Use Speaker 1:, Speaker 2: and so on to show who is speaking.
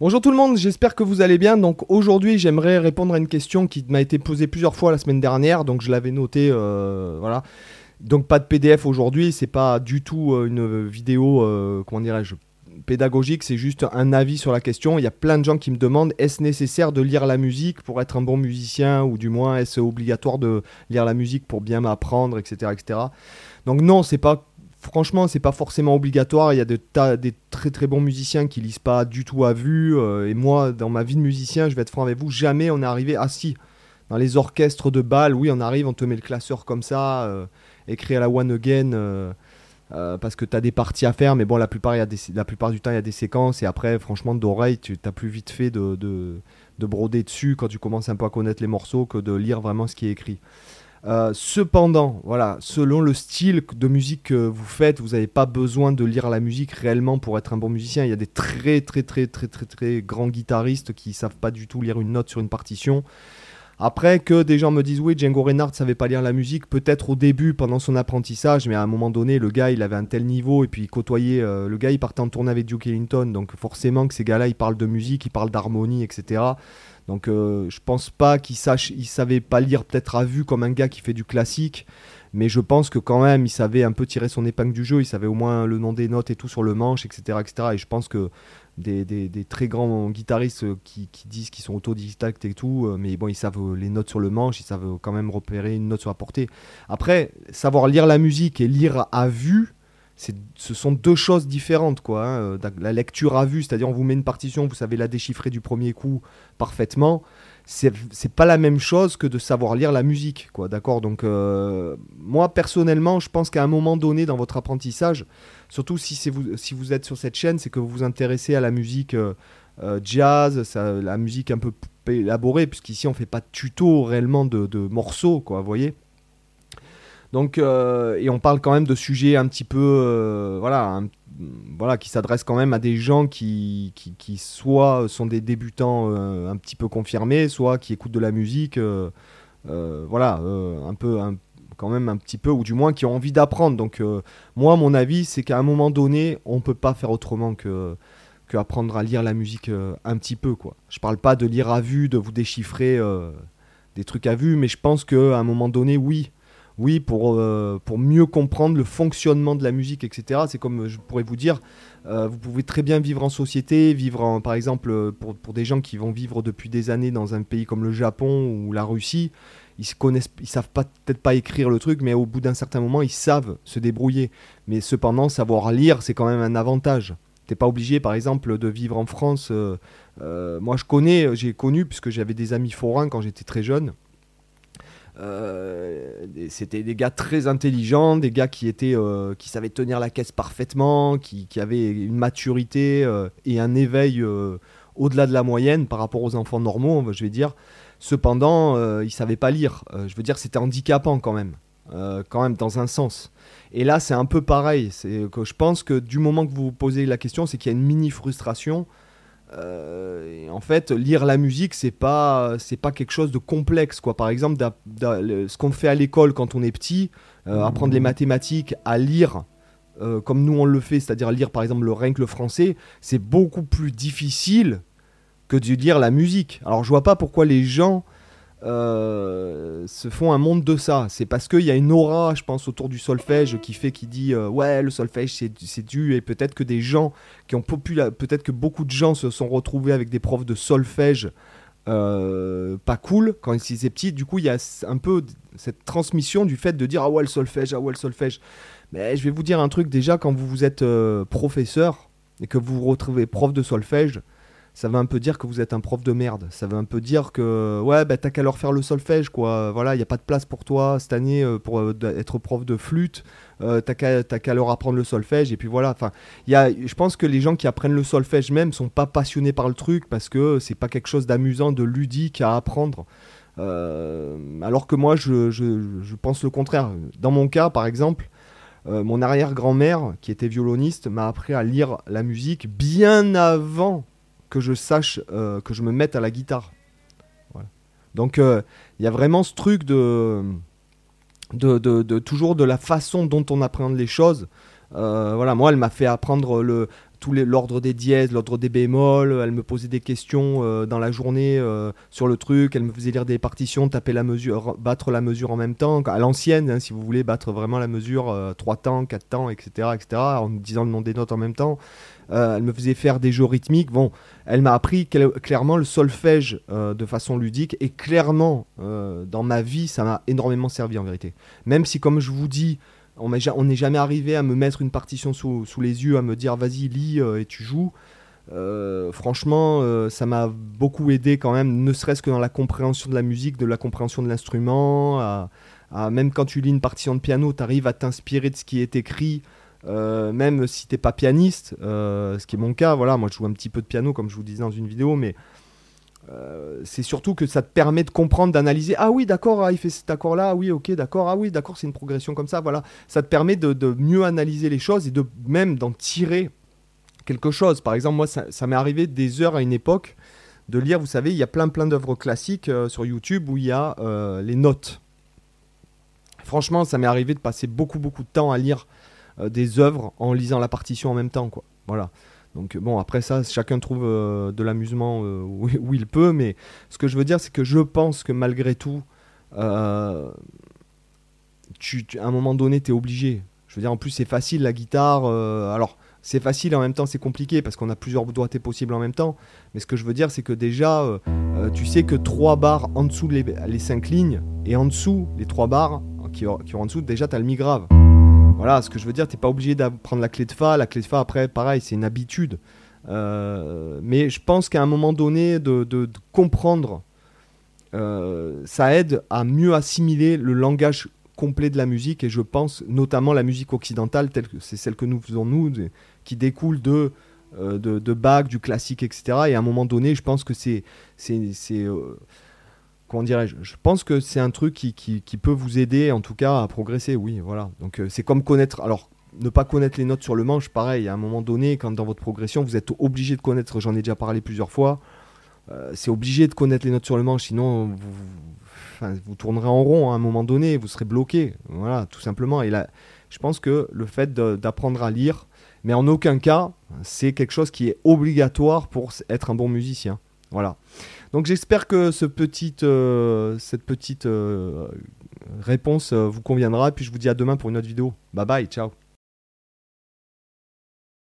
Speaker 1: Bonjour tout le monde, j'espère que vous allez bien. Donc aujourd'hui, j'aimerais répondre à une question qui m'a été posée plusieurs fois la semaine dernière, donc je l'avais noté, euh, voilà. Donc pas de PDF aujourd'hui, c'est pas du tout euh, une vidéo, euh, comment dirais-je, pédagogique, c'est juste un avis sur la question. Il y a plein de gens qui me demandent est-ce nécessaire de lire la musique pour être un bon musicien, ou du moins est-ce obligatoire de lire la musique pour bien m'apprendre, etc., etc. Donc non, c'est pas franchement, c'est pas forcément obligatoire. Il y a des très très bons musiciens qui lisent pas du tout à vue. Euh, et moi, dans ma vie de musicien, je vais être franc avec vous, jamais on est arrivé. Si, dans les orchestres de bal, oui, on arrive, on te met le classeur comme ça, euh, écrit à la one again. Euh, parce que tu as des parties à faire, mais bon, la plupart, y a la plupart du temps, il y a des séquences, et après, franchement, d'oreille, tu as plus vite fait de, de, de, broder dessus quand tu commences un peu à connaître les morceaux que de lire vraiment ce qui est écrit. Euh, cependant, voilà, selon le style de musique que vous faites, vous n'avez pas besoin de lire la musique réellement pour être un bon musicien. Il y a des très très très très très très grands guitaristes qui savent pas du tout lire une note sur une partition. Après que des gens me disent oui, Django Reinhardt savait pas lire la musique, peut-être au début pendant son apprentissage, mais à un moment donné, le gars il avait un tel niveau et puis il côtoyait, euh, le gars il partait en tournée avec Duke Ellington, donc forcément que ces gars-là ils parlent de musique, ils parlent d'harmonie, etc. Donc euh, je pense pas qu'il sache, il savait pas lire peut-être à vue comme un gars qui fait du classique, mais je pense que quand même il savait un peu tirer son épingle du jeu, il savait au moins le nom des notes et tout sur le manche, etc. etc. Et je pense que des, très grands guitaristes qui, disent qu'ils sont autodidactes et tout, euh, mais bon, ils savent les notes sur le manche, ils savent quand même repérer une note sur la portée. Après, savoir lire la musique et lire à vue, ce sont deux choses différentes. Quoi, hein. euh, La lecture à vue, c'est-à-dire on vous met une partition, vous savez la déchiffrer du premier coup parfaitement. C'est pas la même chose que de savoir lire la musique. Quoi, d'accord? Donc, euh, moi, personnellement, je pense qu'à un moment donné dans votre apprentissage, surtout si, vous, si vous êtes sur cette chaîne, c'est que vous vous intéressez à la musique euh, jazz, la musique un peu élaborée, puisqu'ici on fait pas de tuto réellement de, morceaux, quoi, voyez? Donc, euh, et on parle quand même de sujets un petit peu, euh, voilà, voilà, qui s'adressent quand même à des gens qui, qui, soit sont des débutants euh, un petit peu confirmés, soit qui écoutent de la musique, voilà, un peu, quand même un petit peu, ou du moins qui ont envie d'apprendre. Donc, moi, mon avis, c'est qu'à un moment donné, on peut pas faire autrement que que apprendre à lire la musique un petit peu, quoi. Je parle pas de lire à vue, de vous déchiffrer des trucs à vue, mais je pense qu'à un moment donné, oui oui, pour, euh, pour mieux comprendre le fonctionnement de la musique, etc. C'est comme je pourrais vous dire, euh, vous pouvez très bien vivre en société, vivre en, par exemple euh, pour, pour, des gens qui vont vivre depuis des années dans un pays comme le Japon ou la Russie, ils se connaissent, ils savent peut-être pas écrire le truc, mais au bout d'un certain moment, ils savent se débrouiller. Mais cependant, savoir lire, c'est quand même un avantage. T'es pas obligé, par exemple, de vivre en France. moi, je connais, j'ai connu puisque j'avais des amis forains quand j'étais très jeune. Euh, c'était des gars très intelligents, des gars qui étaient, euh, qui savaient tenir la caisse parfaitement, qui, avaient une maturité euh, et un éveil au-delà de la moyenne par rapport aux enfants normaux, je vais dire. Cependant, ils savaient pas lire. je veux dire, c'était handicapant quand même, quand même dans un sens. Et là, c'est un peu pareil. C'est que je pense que du moment que vous vous posez la question, c'est qu'il y a une mini frustration euh, en fait, lire la musique, c'est pas c'est pas quelque chose de complexe, quoi. Par exemple, ce qu'on fait à l'école quand on est petit, euh, apprendre les mathématiques, à lire euh, comme nous on le fait, c'est-à-dire lire par exemple le rien que le français, c'est beaucoup plus difficile que de lire la musique. Alors je vois pas pourquoi les gens euh, se font un monde de ça. C'est parce qu'il y a une aura, je pense, autour du solfège qui fait, qui dit euh, ouais, le solfège c'est dû, et peut-être que des gens qui ont populaire, peut-être que beaucoup de gens se sont retrouvés avec des profs de solfège euh, pas cool quand ils étaient petits. Du coup, il y a un peu cette transmission du fait de dire ah ouais, le solfège, ah ouais, le solfège. Mais je vais vous dire un truc déjà, quand vous, vous êtes professeur et que vous vous retrouvez prof de solfège, ça veut un peu dire que vous êtes un prof de merde. Ça veut un peu dire que, ouais, bah, t'as qu'à leur faire le solfège, quoi. Voilà, il n'y a pas de place pour toi cette année euh, pour euh, être prof de flûte. Euh, t'as qu'à leur apprendre le solfège, et puis voilà. Enfin, je pense que les gens qui apprennent le solfège même sont pas passionnés par le truc parce que c'est pas quelque chose d'amusant, de ludique à apprendre. alors que moi, je, je, pense le contraire. Dans mon cas, par exemple, mon arrière-grand-mère, qui était violoniste, m'a appris à lire la musique bien avant que je sache, euh, que je me mette à la guitare. Donc euh, il y a vraiment ce truc de de, toujours de la façon dont on apprend les choses. Euh, voilà, moi, elle m'a fait apprendre le les l'ordre des dièses, l'ordre des bémols. Elle me posait des questions euh, dans la journée euh, sur le truc. Elle me faisait lire des partitions, taper la mesure, battre la mesure en même temps, à l'ancienne, hein, si vous voulez, battre vraiment la mesure, 3 temps, 4 temps, etc., etc., en disant le nom des notes en même temps. elle me faisait faire des jeux rythmiques. Bon, elle m'a appris clairement le solfège de façon ludique et clairement dans ma vie, ça m'a énormément servi en vérité. Même si, comme je vous dis, on n'est jamais arrivé à me mettre une partition sous, les yeux, à me dire vas-y lis euh, et tu joues. Euh, franchement, euh, ça m'a beaucoup aidé quand même, ne serait-ce que dans la compréhension de la musique, de la compréhension de l'instrument. même quand tu lis une partition de piano, tu arrives à t'inspirer de ce qui est écrit, même si t'es pas pianiste, ce qui est mon cas. Voilà, moi je joue un petit peu de piano, comme je vous disais dans une vidéo, mais c'est surtout que ça te permet de comprendre, d'analyser. Ah oui, d'accord, ah, il fait cet accord-là. Ah oui, ok, d'accord. Ah oui, d'accord, c'est une progression comme ça. Voilà, ça te permet de, mieux analyser les choses et de même d'en tirer quelque chose. Par exemple, moi, ça, m'est arrivé des heures à une époque de lire. Vous savez, il y a plein plein d'œuvres classiques euh, sur YouTube où il y a euh, les notes. Franchement, ça m'est arrivé de passer beaucoup beaucoup de temps à lire des œuvres en lisant la partition en même temps. Voilà. Donc bon, après ça, chacun trouve euh, de l'amusement euh, où, il peut, mais ce que je veux dire, c'est que je pense que malgré tout, euh, tu, à un moment donné, tu es obligé. Je veux dire, en plus, c'est facile la guitare. alors, c'est facile en même temps, c'est compliqué parce qu'on a plusieurs doigtés possibles en même temps. Mais ce que je veux dire, c'est que déjà, tu sais que trois barres en dessous les, les 5 lignes et en dessous les trois barres qui, qui ont en dessous, déjà, tu as le mi grave. Voilà, ce que je veux dire, t'es pas obligé de prendre la clé de Fa. La clé de Fa, après, pareil, c'est une habitude. Euh, mais je pense qu'à un moment donné, de, comprendre, euh, ça aide à mieux assimiler le langage complet de la musique. Et je pense notamment la musique occidentale, c'est celle que nous faisons nous, qui découle de, euh, de, du classique, etc. Et à un moment donné, je pense que c'est Je pense que c'est un truc qui, qui, peut vous aider, en tout cas, à progresser. Oui, voilà. Donc euh, c'est comme connaître. Alors, ne pas connaître les notes sur le manche, pareil. À un moment donné, quand dans votre progression, vous êtes obligé de connaître. J'en ai déjà parlé plusieurs fois. Euh, c'est obligé de connaître les notes sur le manche, sinon vous, vous tournerez en rond à un moment donné, vous serez bloqué. Voilà, tout simplement. Et là, je pense que le fait d'apprendre à lire, mais en aucun cas, c'est quelque chose qui est obligatoire pour être un bon musicien. Voilà. Donc j'espère que euh, cette petite euh, réponse euh, vous conviendra. Puis je vous dis à demain pour une autre vidéo. Bye bye, ciao.